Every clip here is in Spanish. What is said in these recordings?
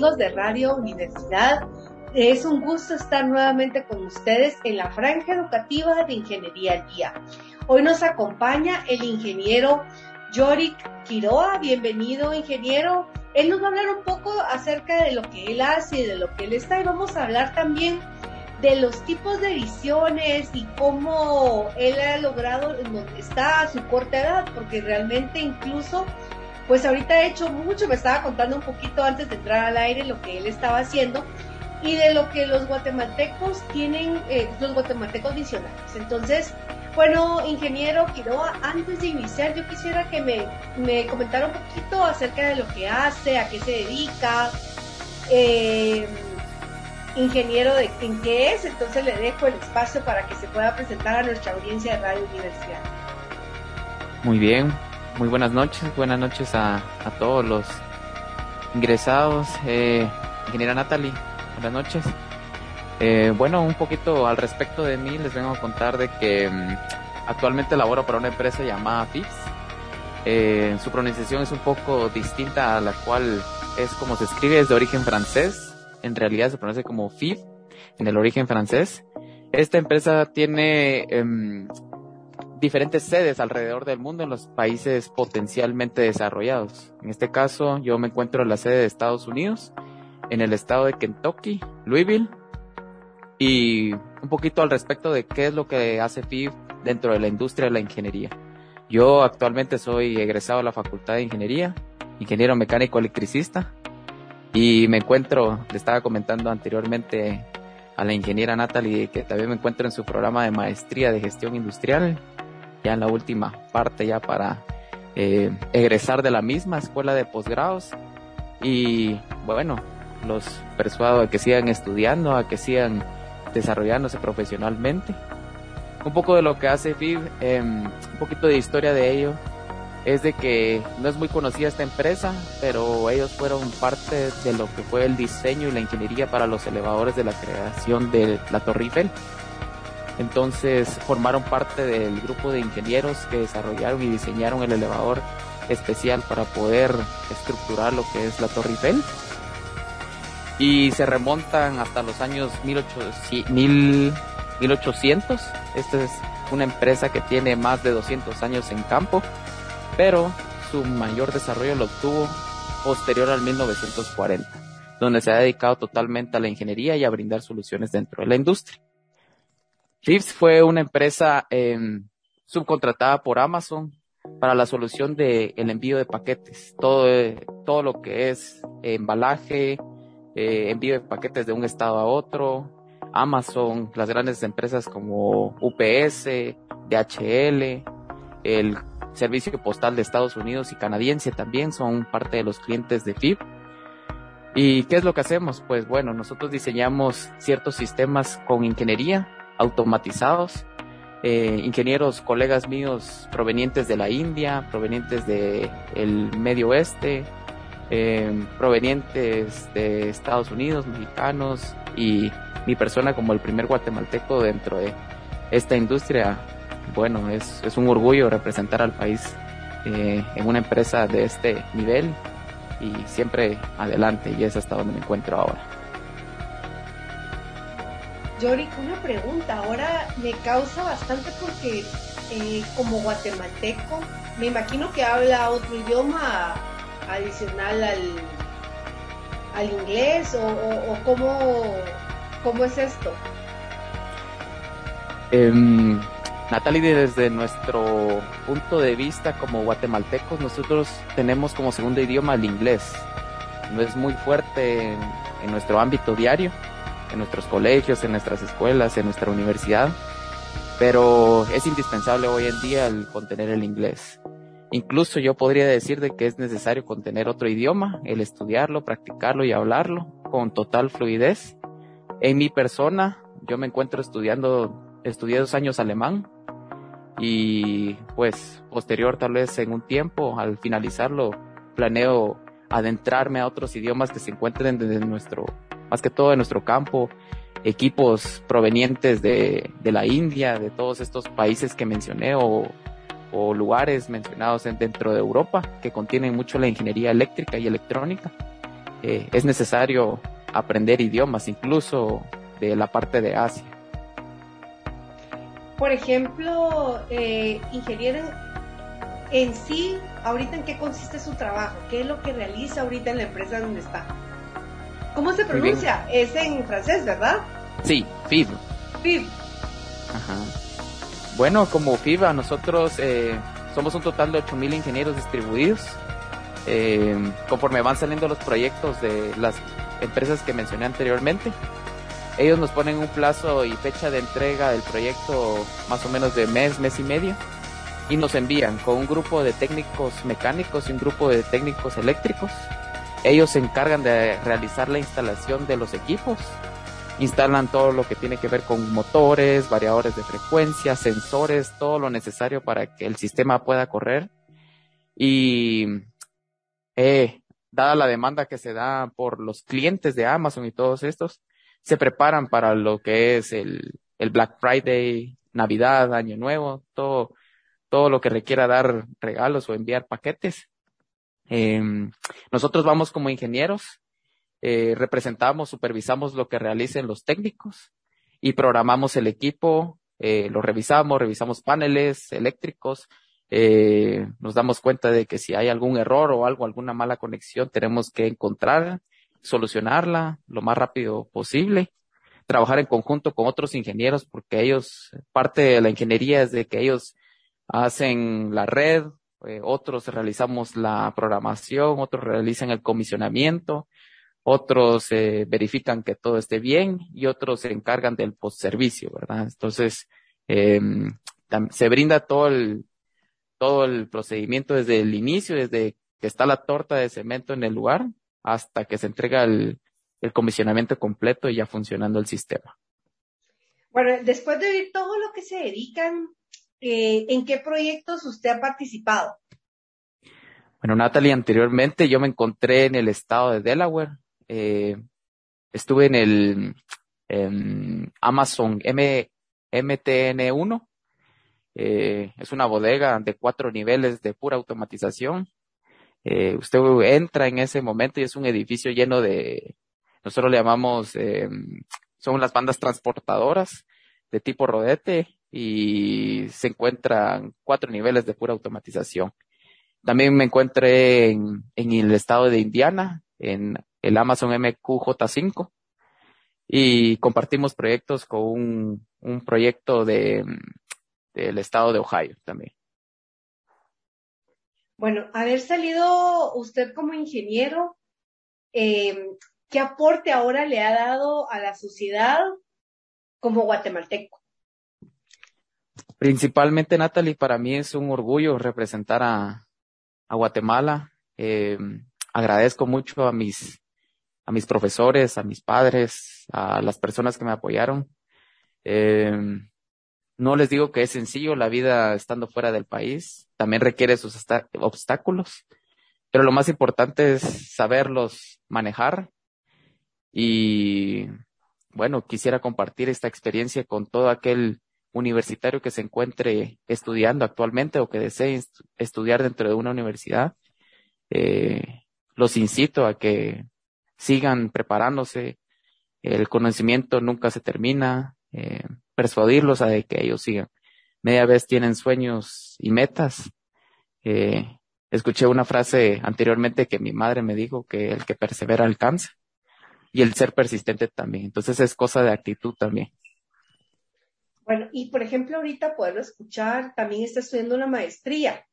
Hola, ¿qué tal amigos de Radio Universidad? Es un gusto estar nuevamente con ustedes en la franja educativa de Ingeniería Día. Hoy nos acompaña el ingeniero Yorick Quiroa. Bienvenido, ingeniero. Él nos va a hablar un poco acerca de lo que él hace y de lo que él está y vamos a hablar también de los tipos de visiones y cómo él ha logrado en donde está a su corta edad, porque realmente incluso pues ahorita he hecho mucho, me estaba contando un poquito antes de entrar al aire lo que él estaba haciendo y de lo que los guatemaltecos tienen, eh, los guatemaltecos visionarios. Entonces, bueno, ingeniero Quiroa, antes de iniciar yo quisiera que me, me comentara un poquito acerca de lo que hace, a qué se dedica, eh, ingeniero de en qué es, entonces le dejo el espacio para que se pueda presentar a nuestra audiencia de Radio Universidad. Muy bien, muy buenas noches, buenas noches a, todos los ingresados. Eh, ingeniera Natalie, buenas noches. Eh, bueno, un poquito al respecto de mí, les vengo a contar de que mm, actualmente laboro para una empresa llamada FIPS. Eh, su pronunciación es un poco distinta a la cual es como se escribe, es de origen francés. En realidad se pronuncia como FIP, en el origen francés. Esta empresa tiene em, diferentes sedes alrededor del mundo en los países potencialmente desarrollados. En este caso, yo me encuentro en la sede de Estados Unidos, en el estado de Kentucky, Louisville, y un poquito al respecto de qué es lo que hace FIB dentro de la industria de la ingeniería. Yo actualmente soy egresado de la Facultad de Ingeniería, ingeniero mecánico electricista, y me encuentro, le estaba comentando anteriormente a la ingeniera Natalie que también me encuentro en su programa de maestría de gestión industrial en la última parte ya para eh, egresar de la misma escuela de posgrados y bueno, los persuado a que sigan estudiando, a que sigan desarrollándose profesionalmente. Un poco de lo que hace FIB, em, un poquito de historia de ello, es de que no es muy conocida esta empresa, pero ellos fueron parte de lo que fue el diseño y la ingeniería para los elevadores de la creación de la Torre Eiffel. Entonces formaron parte del grupo de ingenieros que desarrollaron y diseñaron el elevador especial para poder estructurar lo que es la Torre Eiffel. Y se remontan hasta los años 1800. Esta es una empresa que tiene más de 200 años en campo, pero su mayor desarrollo lo obtuvo posterior al 1940, donde se ha dedicado totalmente a la ingeniería y a brindar soluciones dentro de la industria. Philips fue una empresa em, subcontratada por Amazon para la solución del el envío de paquetes, todo, todo lo que es embalaje, eh, envío de paquetes de un estado a otro, Amazon, las grandes empresas como UPS, DHL, el servicio postal de Estados Unidos y canadiense también son parte de los clientes de FIB. ¿Y qué es lo que hacemos? Pues bueno, nosotros diseñamos ciertos sistemas con ingeniería automatizados, eh, ingenieros, colegas míos provenientes de la India, provenientes del el Medio Oeste, eh, provenientes de Estados Unidos, mexicanos y mi persona como el primer guatemalteco dentro de esta industria. Bueno, es, es un orgullo representar al país eh, en una empresa de este nivel y siempre adelante y es hasta donde me encuentro ahora. Yorick, una pregunta. Ahora me causa bastante porque eh, como guatemalteco, me imagino que habla otro idioma adicional al, al inglés o, o, cómo, es esto. Um, Natalie, desde nuestro punto de vista como guatemaltecos, nosotros tenemos como segundo idioma el inglés. No es muy fuerte en nuestro ámbito diario en nuestros colegios, en nuestras escuelas, en nuestra universidad, pero es indispensable hoy en día el contener el inglés. Incluso yo podría decir de que es necesario contener otro idioma, el estudiarlo, practicarlo y hablarlo con total fluidez. En mi persona, yo me encuentro estudiando, estudié dos años alemán y pues posterior tal vez en un tiempo, al finalizarlo, planeo adentrarme a otros idiomas que se encuentren desde nuestro más que todo de nuestro campo, equipos provenientes de, de la India, de todos estos países que mencioné o, lugares mencionados dentro de Europa que contienen mucho la ingeniería eléctrica y electrónica. eh, es necesario aprender idiomas, incluso de la parte de Asia. Por ejemplo, eh, ingeniero, en sí, ahorita en qué consiste su trabajo, qué es lo que realiza ahorita en la empresa donde está. ¿Cómo se pronuncia? Es en francés, ¿verdad? Sí, FIB. FIB. Ajá. Bueno, como FIBA, nosotros eh, somos un total de 8.000 ingenieros distribuidos. Eh, conforme van saliendo los proyectos de las empresas que mencioné anteriormente, ellos nos ponen un plazo y fecha de entrega del proyecto más o menos de mes, mes y medio, y nos envían con un grupo de técnicos mecánicos y un grupo de técnicos eléctricos. Ellos se encargan de realizar la instalación de los equipos, instalan todo lo que tiene que ver con motores, variadores de frecuencia, sensores, todo lo necesario para que el sistema pueda correr. Y eh, dada la demanda que se da por los clientes de Amazon y todos estos, se preparan para lo que es el, el Black Friday, Navidad, Año Nuevo, todo, todo lo que requiera dar regalos o enviar paquetes. Eh, nosotros vamos como ingenieros, eh, representamos, supervisamos lo que realicen los técnicos y programamos el equipo, eh, lo revisamos, revisamos paneles eléctricos, eh, nos damos cuenta de que si hay algún error o algo, alguna mala conexión, tenemos que encontrar solucionarla lo más rápido posible, trabajar en conjunto con otros ingenieros porque ellos, parte de la ingeniería es de que ellos hacen la red, eh, otros realizamos la programación, otros realizan el comisionamiento, otros eh, verifican que todo esté bien y otros se encargan del postservicio, ¿verdad? Entonces, eh, se brinda todo el, todo el procedimiento desde el inicio, desde que está la torta de cemento en el lugar hasta que se entrega el, comisionamiento completo y ya funcionando el sistema. Bueno, después de todo lo que se dedican, eh, ¿en qué proyectos usted ha participado? Bueno, Natalie, anteriormente yo me encontré en el estado de Delaware. Eh, estuve en el Amazon M, MTN1. Eh, es una bodega de cuatro niveles de pura automatización. Eh, usted entra en ese momento y es un edificio lleno de, nosotros le llamamos, eh, son las bandas transportadoras de tipo rodete y se encuentran cuatro niveles de pura automatización. También me encuentré en, el estado de Indiana, en el Amazon MQJ5 y compartimos proyectos con un, proyecto de, del estado de Ohio también. Bueno, haber salido usted como ingeniero, eh, ¿qué aporte ahora le ha dado a la sociedad como guatemalteco? Principalmente, Natalie, para mí es un orgullo representar a, a Guatemala. Eh, agradezco mucho a mis, a mis profesores, a mis padres, a las personas que me apoyaron. Eh, no les digo que es sencillo la vida estando fuera del país, también requiere sus obstáculos, pero lo más importante es saberlos manejar y bueno, quisiera compartir esta experiencia con todo aquel universitario que se encuentre estudiando actualmente o que desee estudiar dentro de una universidad. Eh, los incito a que sigan preparándose. El conocimiento nunca se termina. Eh, persuadirlos a que ellos sigan. Media vez tienen sueños y metas. Eh, escuché una frase anteriormente que mi madre me dijo que el que persevera alcanza y el ser persistente también. Entonces es cosa de actitud también. Bueno, y por ejemplo, ahorita poderlo escuchar, también está estudiando una maestría.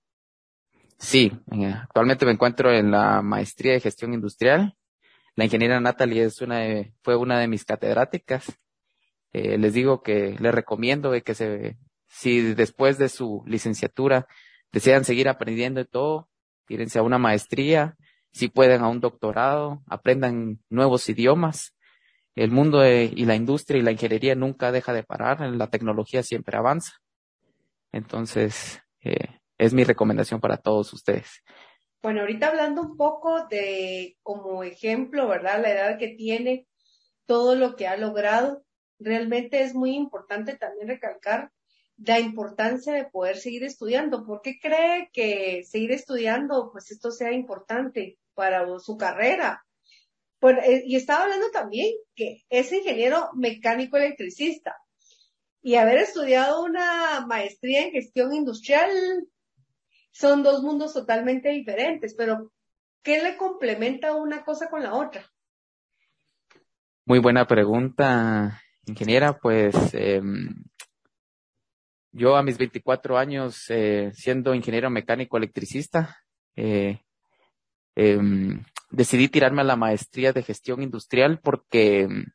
Sí, eh, actualmente me encuentro en la maestría de gestión industrial. La ingeniera Natalie es una fue una de mis catedráticas eh, les digo que les recomiendo que se, si después de su licenciatura desean seguir aprendiendo de todo, tírense a una maestría, si pueden a un doctorado, aprendan nuevos idiomas. El mundo y la industria y la ingeniería nunca deja de parar, la tecnología siempre avanza. Entonces, eh, es mi recomendación para todos ustedes. Bueno, ahorita hablando un poco de como ejemplo, ¿verdad? La edad que tiene, todo lo que ha logrado realmente es muy importante también recalcar la importancia de poder seguir estudiando. ¿Por qué cree que seguir estudiando, pues esto sea importante para su carrera? Eh, y estaba hablando también que es ingeniero mecánico electricista y haber estudiado una maestría en gestión industrial son dos mundos totalmente diferentes, pero ¿qué le complementa una cosa con la otra? Muy buena pregunta, ingeniera. Pues eh, yo a mis 24 años, eh, siendo ingeniero mecánico electricista, eh, em, decidí tirarme a la maestría de gestión industrial porque em,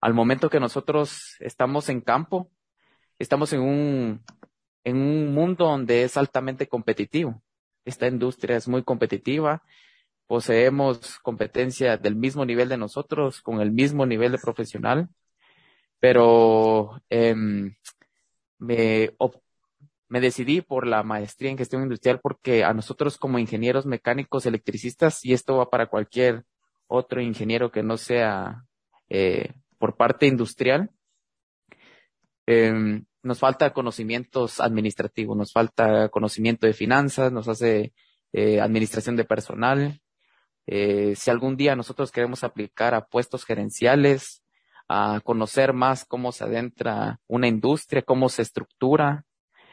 al momento que nosotros estamos en campo, estamos en un, en un mundo donde es altamente competitivo. Esta industria es muy competitiva poseemos competencia del mismo nivel de nosotros, con el mismo nivel de profesional, pero em, me, me decidí por la maestría en gestión industrial porque a nosotros como ingenieros mecánicos electricistas, y esto va para cualquier otro ingeniero que no sea eh, por parte industrial, em, nos falta conocimientos administrativos, nos falta conocimiento de finanzas, nos hace eh, administración de personal, eh, si algún día nosotros queremos aplicar a puestos gerenciales, a conocer más cómo se adentra una industria, cómo se estructura,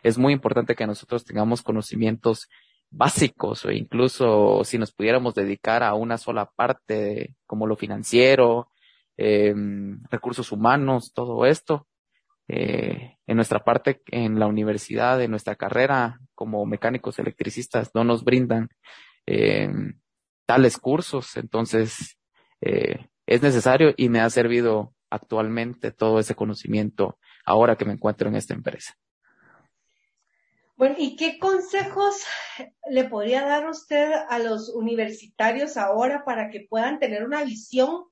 es muy importante que nosotros tengamos conocimientos básicos o incluso si nos pudiéramos dedicar a una sola parte como lo financiero, eh, recursos humanos, todo esto. Eh, en nuestra parte, en la universidad, en nuestra carrera como mecánicos electricistas, no nos brindan eh, tales cursos. Entonces, eh, es necesario y me ha servido actualmente todo ese conocimiento ahora que me encuentro en esta empresa. Bueno, ¿y qué consejos le podría dar usted a los universitarios ahora para que puedan tener una visión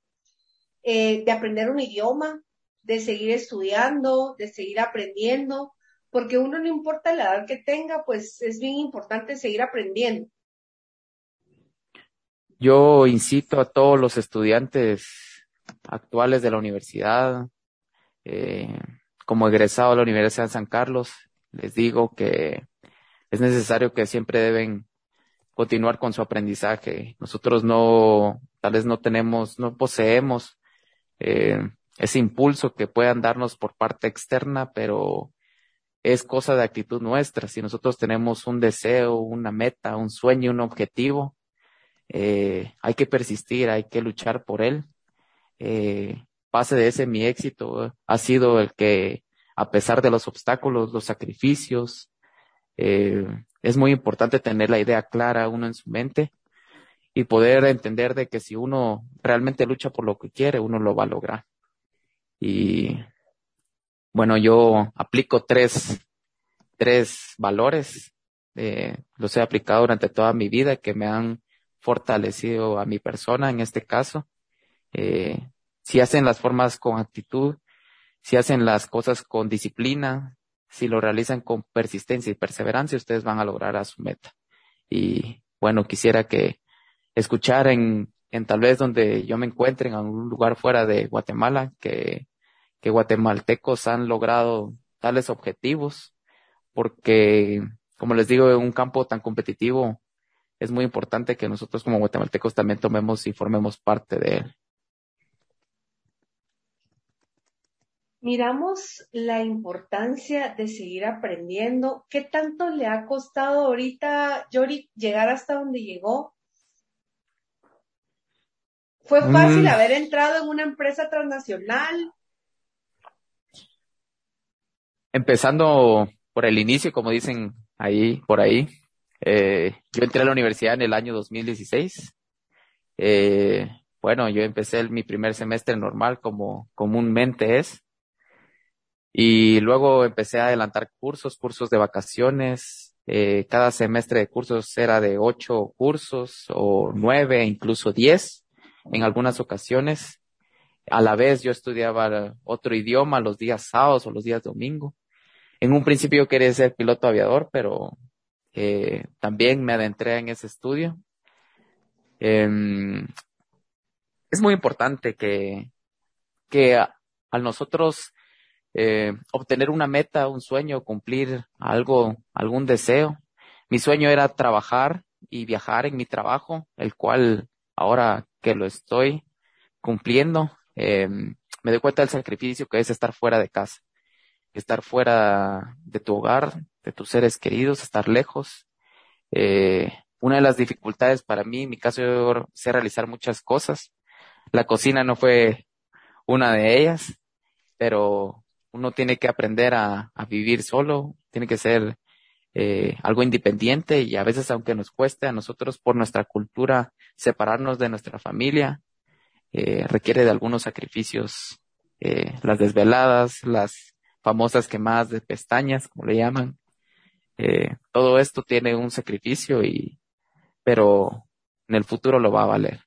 eh, de aprender un idioma, de seguir estudiando, de seguir aprendiendo? Porque uno no importa la edad que tenga, pues es bien importante seguir aprendiendo. Yo incito a todos los estudiantes actuales de la universidad, eh, como egresado de la Universidad de San Carlos, les digo que es necesario que siempre deben continuar con su aprendizaje. Nosotros no, tal vez no tenemos, no poseemos eh, ese impulso que puedan darnos por parte externa, pero es cosa de actitud nuestra. Si nosotros tenemos un deseo, una meta, un sueño, un objetivo, eh, hay que persistir, hay que luchar por él. Eh, pase de ese mi éxito ha sido el que, a pesar de los obstáculos, los sacrificios, eh, es muy importante tener la idea clara uno en su mente y poder entender de que si uno realmente lucha por lo que quiere, uno lo va a lograr. Y bueno, yo aplico tres, tres valores, eh, los he aplicado durante toda mi vida que me han fortalecido a mi persona en este caso. Eh, si hacen las formas con actitud, si hacen las cosas con disciplina, si lo realizan con persistencia y perseverancia, ustedes van a lograr a su meta. Y bueno, quisiera que escuchar en, en tal vez donde yo me encuentre en algún lugar fuera de Guatemala, que, que guatemaltecos han logrado tales objetivos, porque como les digo, en un campo tan competitivo, es muy importante que nosotros como guatemaltecos también tomemos y formemos parte de él. Miramos la importancia de seguir aprendiendo. ¿Qué tanto le ha costado ahorita, Yori, llegar hasta donde llegó? ¿Fue fácil mm. haber entrado en una empresa transnacional? Empezando por el inicio, como dicen ahí, por ahí, eh, yo entré a la universidad en el año 2016. Eh, bueno, yo empecé mi primer semestre normal como comúnmente es. Y luego empecé a adelantar cursos, cursos de vacaciones. Eh, cada semestre de cursos era de ocho cursos o nueve, incluso diez en algunas ocasiones. A la vez yo estudiaba otro idioma los días sábados o los días domingo. En un principio yo quería ser piloto aviador, pero eh, también me adentré en ese estudio. Em, es muy importante que, que al nosotros eh, obtener una meta, un sueño, cumplir algo, algún deseo. Mi sueño era trabajar y viajar en mi trabajo, el cual ahora que lo estoy cumpliendo. Em, me doy cuenta del sacrificio que es estar fuera de casa, estar fuera de tu hogar, de tus seres queridos, estar lejos. Eh, una de las dificultades para mí, en mi caso, yo sé realizar muchas cosas. La cocina no fue una de ellas, pero uno tiene que aprender a, vivir solo, tiene que ser eh, algo independiente y a veces aunque nos cueste a nosotros por nuestra cultura separarnos de nuestra familia, eh, requiere de algunos sacrificios, eh, las desveladas, las famosas quemadas de pestañas, como le llaman. todo esto tiene un sacrificio y, pero en el futuro lo va a valer.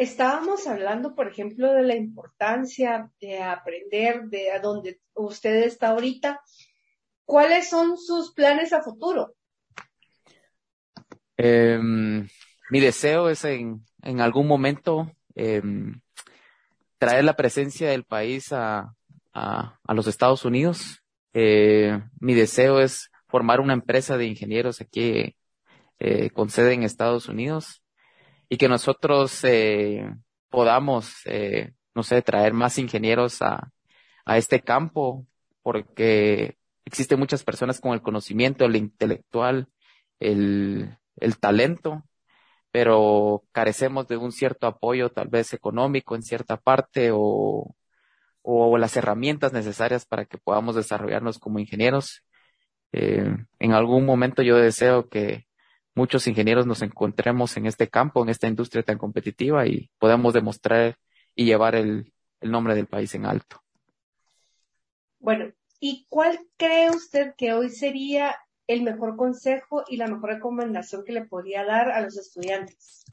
Estábamos hablando, por ejemplo, de la importancia de aprender de a dónde usted está ahorita. ¿Cuáles son sus planes a futuro? Em, mi deseo es en, algún momento em, traer la presencia del país a, a, los Estados Unidos. Eh, mi deseo es formar una empresa de ingenieros aquí eh, con sede en Estados Unidos y que nosotros eh, podamos, eh, no sé, traer más ingenieros a, a este campo, porque existen muchas personas con el conocimiento, el intelectual, el, el talento, pero carecemos de un cierto apoyo, tal vez económico en cierta parte, o, o las herramientas necesarias para que podamos desarrollarnos como ingenieros. Eh, en algún momento yo deseo que muchos ingenieros nos encontremos en este campo, en esta industria tan competitiva y podamos demostrar y llevar el, nombre del país en alto. Bueno, ¿y cuál cree usted que hoy sería el mejor consejo y la mejor recomendación que le podría dar a los estudiantes?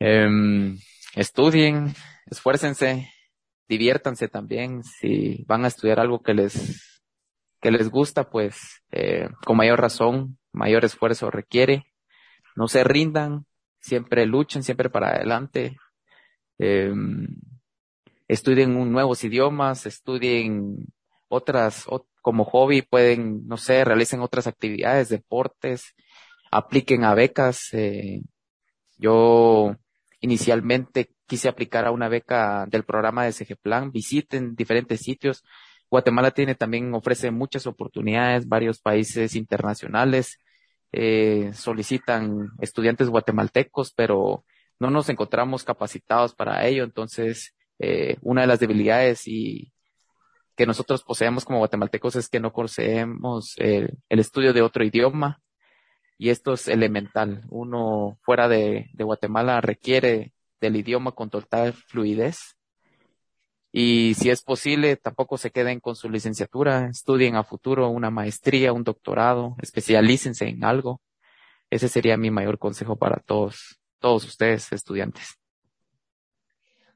Em, estudien, esfuércense, diviértanse también. Si van a estudiar algo que les que les gusta, pues eh, con mayor razón, mayor esfuerzo requiere. No se rindan, siempre luchen, siempre para adelante. Eh, estudien un nuevos idiomas, estudien otras, como hobby pueden, no sé, realicen otras actividades, deportes, apliquen a becas. Eh, yo inicialmente quise aplicar a una beca del programa de SG Plan, visiten diferentes sitios, Guatemala tiene también, ofrece muchas oportunidades, varios países internacionales eh, solicitan estudiantes guatemaltecos, pero no nos encontramos capacitados para ello. Entonces, eh, una de las debilidades y que nosotros poseemos como guatemaltecos es que no poseemos el estudio de otro idioma y esto es elemental. Uno fuera de Guatemala requiere del idioma con total fluidez y si es posible, tampoco se queden con su licenciatura, estudien a futuro una maestría, un doctorado, especialícense en algo. Ese sería mi mayor consejo para todos, todos ustedes, estudiantes.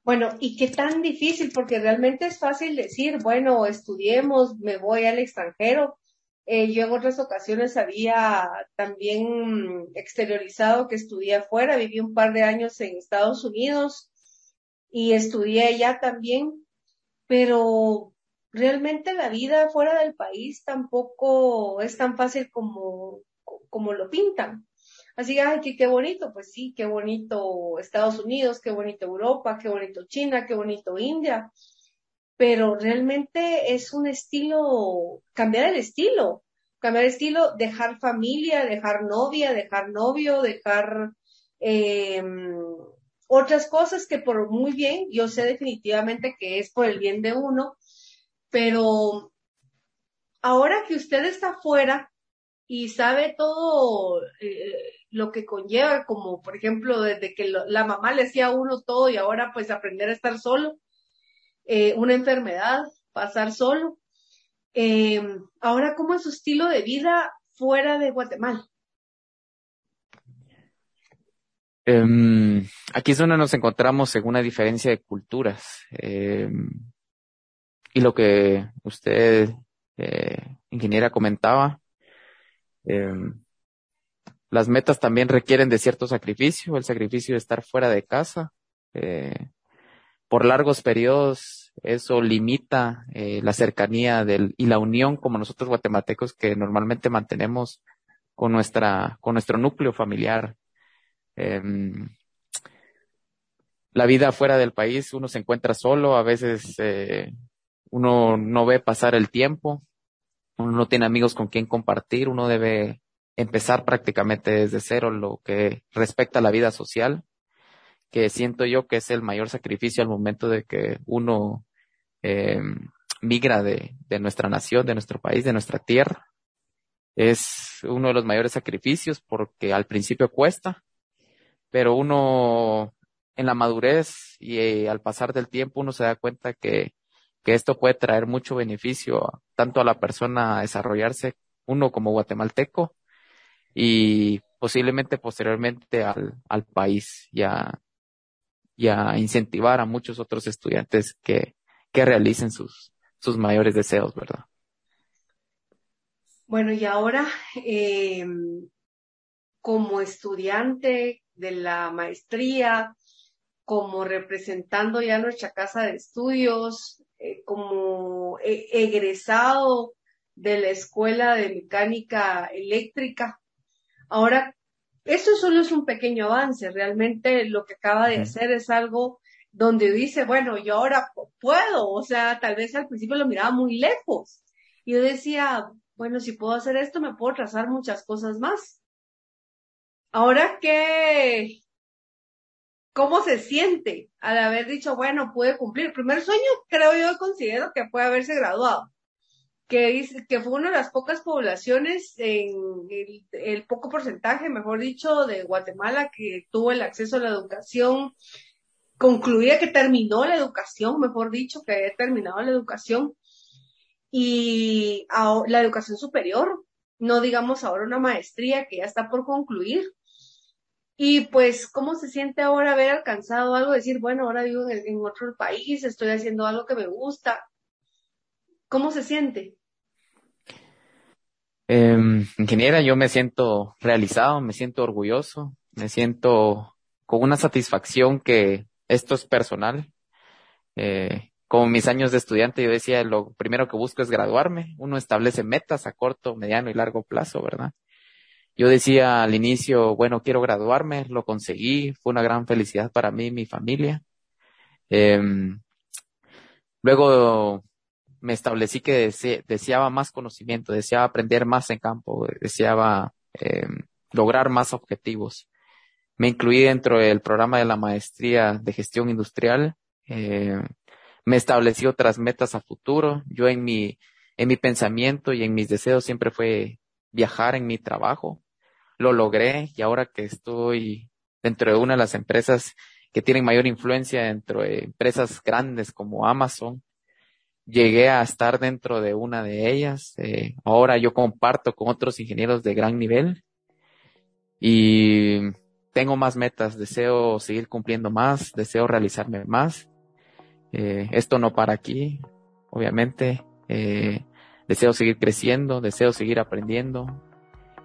Bueno, y qué tan difícil, porque realmente es fácil decir, bueno, estudiemos, me voy al extranjero. Eh, yo en otras ocasiones había también exteriorizado que estudié afuera, viví un par de años en Estados Unidos y estudié allá también pero realmente la vida fuera del país tampoco es tan fácil como, como lo pintan. Así que, ay, qué, bonito, pues sí, qué bonito Estados Unidos, qué bonito Europa, qué bonito China, qué bonito India, pero realmente es un estilo, cambiar el estilo, cambiar el estilo, dejar familia, dejar novia, dejar novio, dejar eh, otras cosas que por muy bien, yo sé definitivamente que es por el bien de uno, pero ahora que usted está afuera y sabe todo eh, lo que conlleva, como por ejemplo desde que la mamá le hacía a uno todo y ahora pues aprender a estar solo, eh, una enfermedad, pasar solo. Eh, ahora, ¿cómo es su estilo de vida fuera de Guatemala? Em, aquí es donde nos encontramos en una diferencia de culturas. Em, y lo que usted, eh, ingeniera, comentaba, em, las metas también requieren de cierto sacrificio, el sacrificio de estar fuera de casa. Eh, por largos periodos, eso limita eh, la cercanía del, y la unión como nosotros guatemaltecos que normalmente mantenemos con nuestra, con nuestro núcleo familiar. Em, la vida fuera del país, uno se encuentra solo, a veces eh, uno no ve pasar el tiempo, uno no tiene amigos con quien compartir, uno debe empezar prácticamente desde cero lo que respecta a la vida social, que siento yo que es el mayor sacrificio al momento de que uno eh, migra de, de nuestra nación, de nuestro país, de nuestra tierra. Es uno de los mayores sacrificios porque al principio cuesta, pero uno en la madurez y eh, al pasar del tiempo uno se da cuenta que, que esto puede traer mucho beneficio tanto a la persona a desarrollarse, uno como guatemalteco, y posiblemente posteriormente al, al país y a, incentivar a muchos otros estudiantes que, que realicen sus, sus mayores deseos, ¿verdad? Bueno, y ahora, eh, como estudiante de la maestría, como representando ya nuestra casa de estudios, eh, como egresado de la Escuela de Mecánica Eléctrica. Ahora, eso solo es un pequeño avance. Realmente lo que acaba de hacer es algo donde dice, bueno, yo ahora puedo. O sea, tal vez al principio lo miraba muy lejos. Y yo decía, bueno, si puedo hacer esto, me puedo trazar muchas cosas más. Ahora que ¿Cómo se siente al haber dicho, bueno, pude cumplir? El primer sueño, creo yo, considero que puede haberse graduado. Que, que fue una de las pocas poblaciones en el, poco porcentaje, mejor dicho, de Guatemala que tuvo el acceso a la educación, concluía que terminó la educación, mejor dicho, que había terminado la educación y la educación superior, no digamos ahora una maestría que ya está por concluir, y pues, ¿cómo se siente ahora haber alcanzado algo? Decir, bueno, ahora vivo en, otro país, estoy haciendo algo que me gusta. ¿Cómo se siente? Eh, ingeniera, yo me siento realizado, me siento orgulloso, me siento con una satisfacción que esto es personal. Eh, como mis años de estudiante, yo decía, lo primero que busco es graduarme. Uno establece metas a corto, mediano y largo plazo, ¿verdad? Yo decía al inicio, bueno, quiero graduarme, lo conseguí, fue una gran felicidad para mí y mi familia. Em, luego me establecí que deseaba más conocimiento, deseaba aprender más en campo, deseaba em, lograr más objetivos. Me incluí dentro del programa de la maestría de gestión industrial. Em, me establecí otras metas a futuro. Yo en mi, en mi pensamiento y en mis deseos siempre fue viajar en mi trabajo lo logré y ahora que estoy dentro de una de las empresas que tienen mayor influencia dentro de empresas grandes como Amazon, llegué a estar dentro de una de ellas. Eh, ahora yo comparto con otros ingenieros de gran nivel y tengo más metas, deseo seguir cumpliendo más, deseo realizarme más. Eh, esto no para aquí, obviamente. Eh, deseo seguir creciendo, deseo seguir aprendiendo,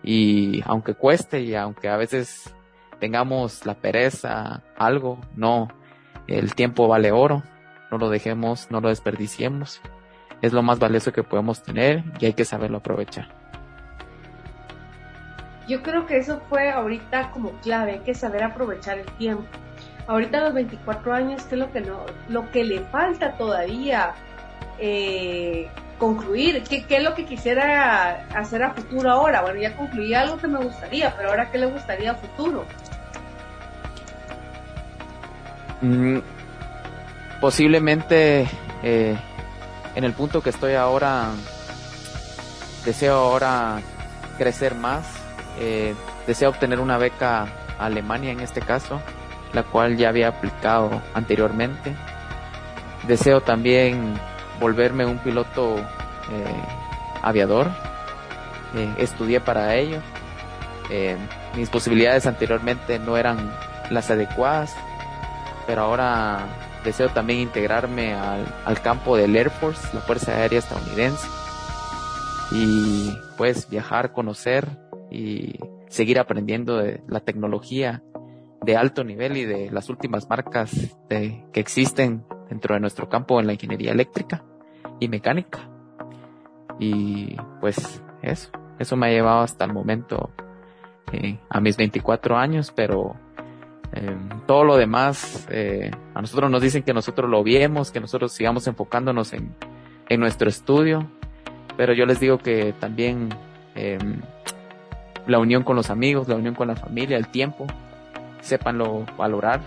y aunque cueste y aunque a veces tengamos la pereza, algo, no, el tiempo vale oro, no lo dejemos, no lo desperdiciemos. Es lo más valioso que podemos tener y hay que saberlo aprovechar. Yo creo que eso fue ahorita como clave, hay que saber aprovechar el tiempo. Ahorita a los 24 años, ¿qué es lo que no, lo que le falta todavía? Eh, concluir, ¿qué, ¿qué, es lo que quisiera hacer a futuro ahora? Bueno, ya concluí algo que me gustaría, pero ahora, ¿qué le gustaría a futuro? Mm, posiblemente eh, en el punto que estoy ahora, deseo ahora crecer más, eh, deseo obtener una beca a Alemania en este caso, la cual ya había aplicado anteriormente. Deseo también volverme un piloto eh, aviador. Eh, estudié para ello. Eh, mis posibilidades anteriormente no eran las adecuadas, pero ahora deseo también integrarme al, al campo del Air Force, la Fuerza Aérea Estadounidense, y pues viajar, conocer y seguir aprendiendo de la tecnología de alto nivel y de las últimas marcas de, que existen dentro de nuestro campo en la ingeniería eléctrica y mecánica. Y pues eso, eso me ha llevado hasta el momento eh, a mis 24 años, pero eh, todo lo demás, a nosotros nos dicen que nosotros lo viemos, que nosotros sigamos enfocándonos en, en nuestro estudio, pero yo les digo que también la unión con los amigos, la unión con la familia, el tiempo, sépanlo valorar,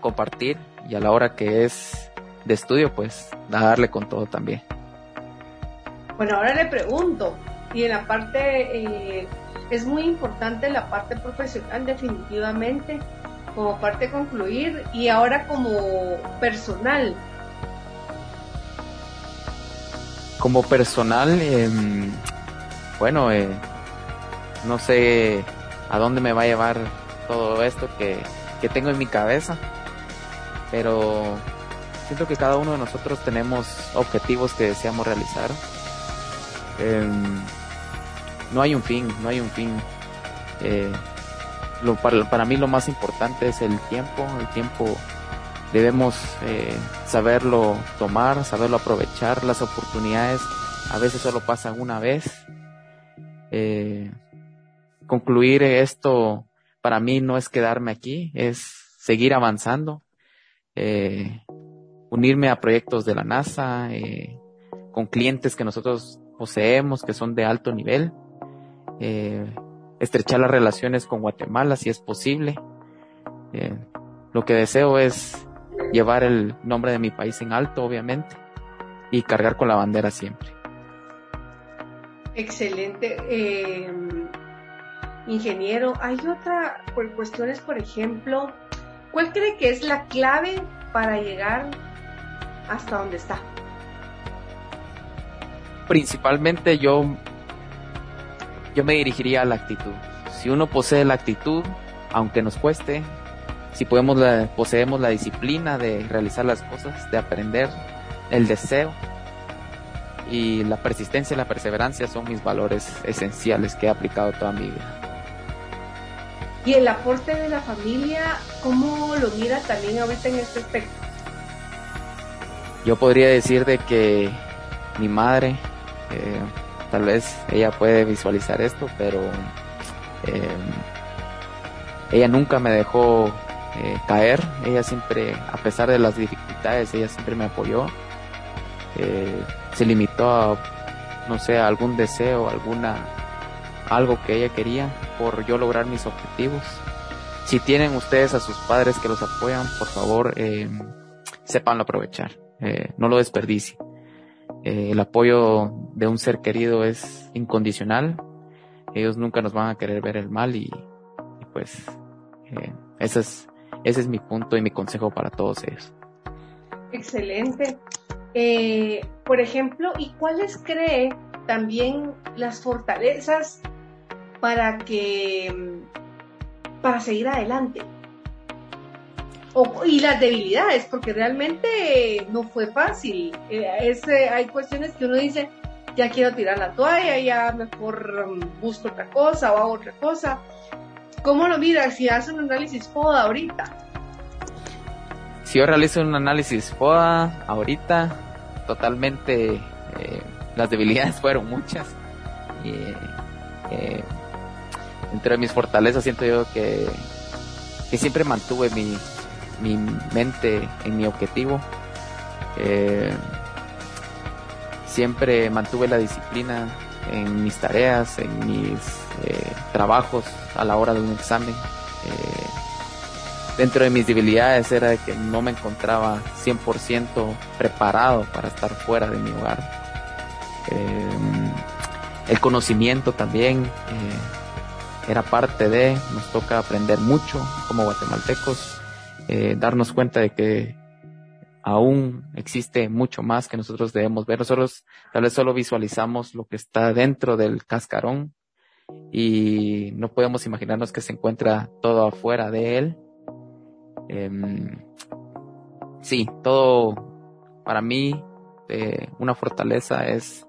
compartir y a la hora que es de estudio, pues darle con todo también. Bueno, ahora le pregunto, y en la parte, eh, es muy importante la parte profesional definitivamente, como parte concluir, y ahora como personal. Como personal, em, bueno, eh, no sé a dónde me va a llevar todo esto que, que tengo en mi cabeza, pero siento que cada uno de nosotros tenemos objetivos que deseamos realizar. Em, no hay un fin, no hay un fin. Eh, lo, para, para, mí lo más importante es el tiempo, el tiempo debemos eh, saberlo tomar, saberlo aprovechar, las oportunidades a veces solo pasan una vez. Eh, concluir esto para mí no es quedarme aquí, es seguir avanzando, eh, unirme a proyectos de la NASA, eh, con clientes que nosotros poseemos, que son de alto nivel, eh, estrechar las relaciones con Guatemala si es posible. lo que deseo es llevar el nombre de mi país en alto, obviamente, y cargar con la bandera siempre. Excelente ingeniero, hay otra por cuestiones, por ejemplo, ¿cuál cree que es la clave para llegar hasta donde está? Principalmente yo, yo me dirigiría a la actitud. Si uno posee la actitud, aunque nos cueste, si podemos poseemos la disciplina de realizar las cosas, de aprender, el deseo y la persistencia y la perseverancia son mis valores esenciales que he aplicado toda mi vida. Y el aporte de la familia, ¿cómo lo mira también ahorita en este aspecto? Yo podría decir de que mi madre, eh, tal vez ella puede visualizar esto, pero eh, ella nunca me dejó eh, caer, ella siempre, a pesar de las dificultades, ella siempre me apoyó, se limitó a, no sé, a algún deseo, alguna algo que ella quería por yo lograr mis objetivos. Si tienen ustedes a sus padres que los apoyan, por favor, eh, aprovechar, eh, no lo desperdicien. Eh, el apoyo de un ser querido es incondicional. Ellos nunca nos van a querer ver el mal y, pues eh, ese es, ese es mi punto y mi consejo para todos ellos. Excelente. Por ejemplo, ¿y cuáles cree también las fortalezas para que para seguir adelante. y las debilidades, porque realmente no fue fácil. Eh, hay cuestiones que uno dice, ya quiero tirar la toalla, ya mejor um, busco otra cosa o hago otra cosa. ¿Cómo lo miras si haces un análisis FODA ahorita? Si yo realizo un análisis FODA ahorita, totalmente eh, las debilidades fueron muchas. Eh, entre mis fortalezas siento yo que, que siempre mantuve mi, mi mente en mi objetivo. Eh, siempre mantuve la disciplina en mis tareas, en mis eh, trabajos a la hora de un examen. Eh, dentro de mis debilidades era que no me encontraba 100% preparado para estar fuera de mi hogar. el conocimiento también era parte de, nos toca aprender mucho como guatemaltecos, eh, darnos cuenta de que aún existe mucho más que nosotros debemos ver. Nosotros tal vez solo visualizamos lo que está dentro del cascarón y no podemos imaginarnos que se encuentra todo afuera de él. Eh, sí, todo para mí eh, una fortaleza es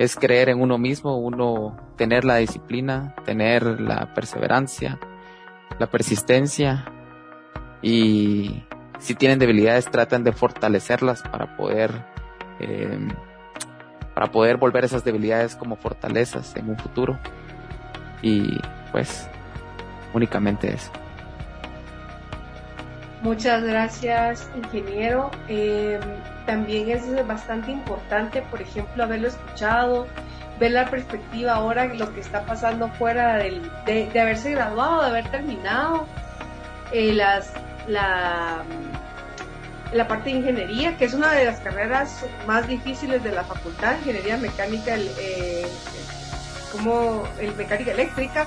es creer en uno mismo, uno tener la disciplina, tener la perseverancia, la persistencia y si tienen debilidades tratan de fortalecerlas para poder em, para poder volver esas debilidades como fortalezas en un futuro y pues únicamente eso. Muchas gracias, ingeniero. Em, también es bastante importante, por ejemplo, haberlo escuchado, ver la perspectiva ahora, lo que está pasando fuera del, de, haberse graduado, de haber terminado eh, las, la, la parte de ingeniería, que es una de las carreras más difíciles de la facultad, ingeniería mecánica, eh, como el mecánica eléctrica,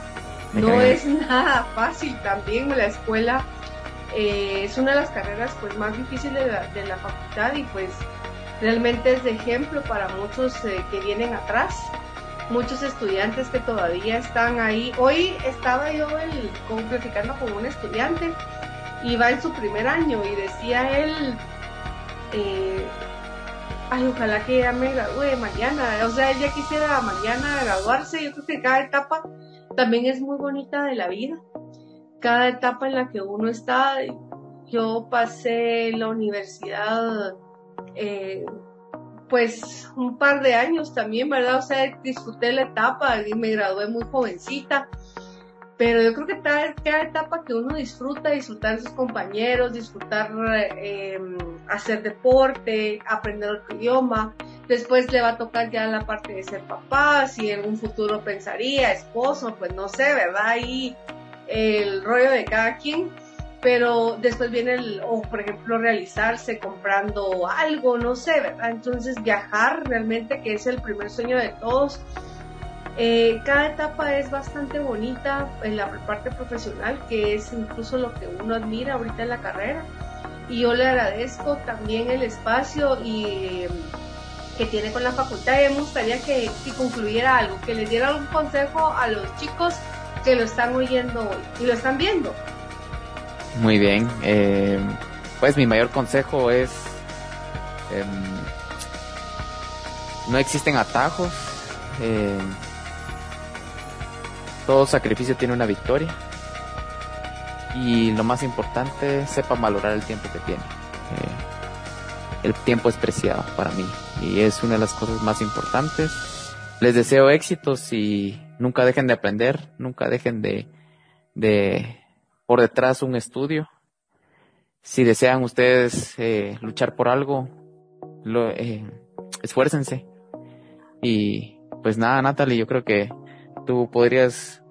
no es nada fácil también la escuela eh, es una de las carreras pues más difíciles de la, facultad y pues realmente es de ejemplo para muchos eh, que vienen atrás, muchos estudiantes que todavía están ahí. Hoy estaba yo el, platicando con un estudiante y va en su primer año y decía él, eh, ay, ojalá que ya me gradúe mañana, o sea, él ya quisiera mañana graduarse, yo creo que cada etapa también es muy bonita de la vida cada etapa en la que uno está. Yo pasé la universidad, eh, pues un par de años también, ¿verdad? O sea, disfruté la etapa y me gradué muy jovencita. Pero yo creo que cada, cada etapa que uno disfruta, disfrutar de sus compañeros, disfrutar eh, hacer deporte, aprender otro idioma, después le va a tocar ya la parte de ser papá, si en un futuro pensaría, esposo, pues no sé, ¿verdad? Y el rollo de cada quien, pero después viene el, o por ejemplo, realizarse comprando algo, no sé, ¿verdad? Entonces viajar realmente, que es el primer sueño de todos. Eh, cada etapa es bastante bonita en la parte profesional, que es incluso lo que uno admira ahorita en la carrera. Y yo le agradezco también el espacio y que tiene con la facultad y me gustaría que, que concluyera algo, que le diera un consejo a los chicos que lo están oyendo hoy y lo están viendo. Muy bien, eh, pues mi mayor consejo es em, no existen atajos, eh, todo sacrificio tiene una victoria y lo más importante, sepa valorar el tiempo que tiene. Eh, el tiempo es preciado para mí y es una de las cosas más importantes. Les deseo éxitos y nunca dejen de aprender, nunca dejen de, de por detrás un estudio. Si desean ustedes eh, luchar por algo, lo, eh, esfuércense. Y pues nada, Natalie, yo creo que tú podrías,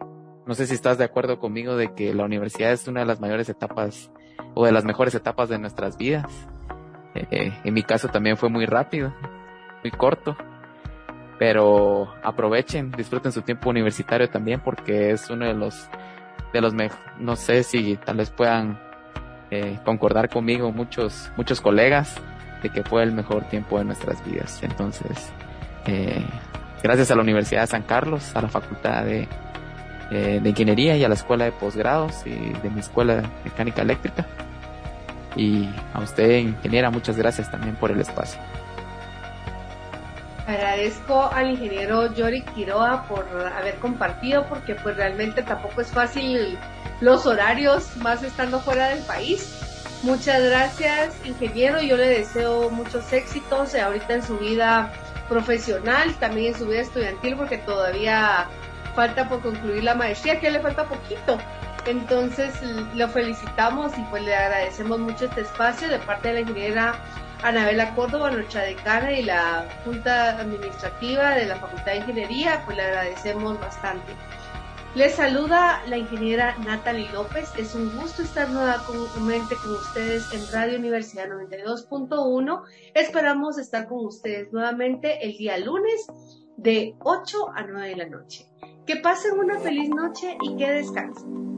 no sé si estás de acuerdo conmigo de que la universidad es una de las mayores etapas o de las mejores etapas de nuestras vidas. Eh, en mi caso también fue muy rápido, muy corto pero aprovechen, disfruten su tiempo universitario también porque es uno de los de los no sé si tal vez puedan eh, concordar conmigo muchos muchos colegas de que fue el mejor tiempo de nuestras vidas. Entonces eh, gracias a la Universidad de San Carlos a la Facultad de, eh, de Ingeniería y a la Escuela de Posgrados y de mi Escuela de Mecánica Eléctrica. Y a usted ingeniera muchas gracias también por el espacio Agradezco al ingeniero Yori Quiroa por haber compartido, porque pues realmente tampoco es fácil los horarios, más estando fuera del país. Muchas gracias, ingeniero. Yo le deseo muchos éxitos ahorita en su vida profesional, también en su vida estudiantil, porque todavía falta por concluir la maestría, que le falta poquito. Entonces lo felicitamos y pues le agradecemos mucho este espacio de parte de la ingeniera Anabela Córdoba, nuestra decana y la Junta Administrativa de la Facultad de Ingeniería, pues le agradecemos bastante. Les saluda la ingeniera Natalie López. Es un gusto estar nuevamente con ustedes en Radio Universidad 92.1. Esperamos estar con ustedes nuevamente el día lunes de 8 a 9 de la noche. Que pasen una feliz noche y que descansen.